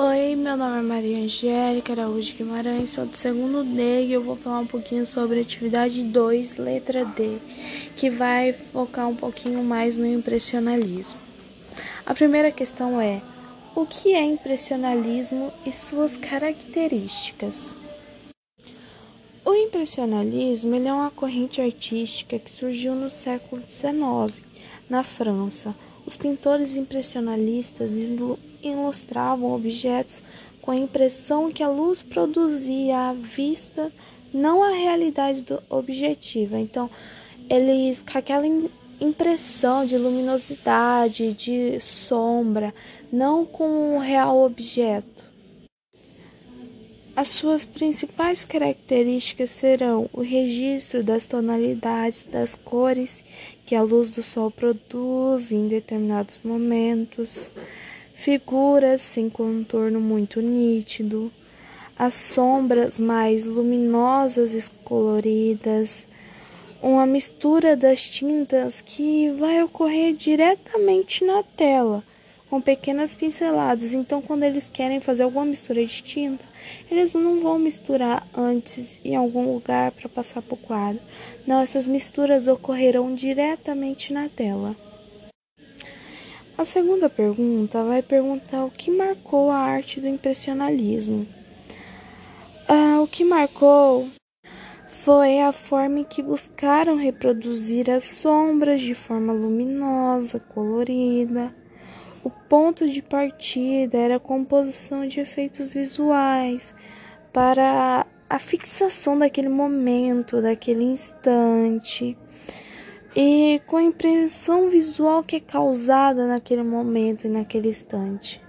Oi, meu nome é Maria Angélica Araújo Guimarães, sou do segundo D e eu vou falar um pouquinho sobre atividade 2, letra D, que vai focar um pouquinho mais no impressionalismo. A primeira questão é: o que é impressionalismo e suas características? O impressionalismo é uma corrente artística que surgiu no século XIX, na França. Os pintores impressionalistas ilustravam objetos com a impressão que a luz produzia à vista, não a realidade objetiva. Então, eles com aquela impressão de luminosidade, de sombra, não com o real objeto. As suas principais características serão o registro das tonalidades das cores que a luz do sol produz em determinados momentos, figuras sem contorno muito nítido, as sombras mais luminosas e coloridas, uma mistura das tintas que vai ocorrer diretamente na tela, com pequenas pinceladas. Então, quando eles querem fazer alguma mistura de tinta, eles não vão misturar antes em algum lugar para passar para o quadro. Não, essas misturas ocorrerão diretamente na tela. A segunda pergunta vai perguntar o que marcou a arte do impressionalismo. Ah, o que marcou foi a forma em que buscaram reproduzir as sombras de forma luminosa, colorida. O ponto de partida era a composição de efeitos visuais para a fixação daquele momento, daquele instante e com a impressão visual que é causada naquele momento e naquele instante.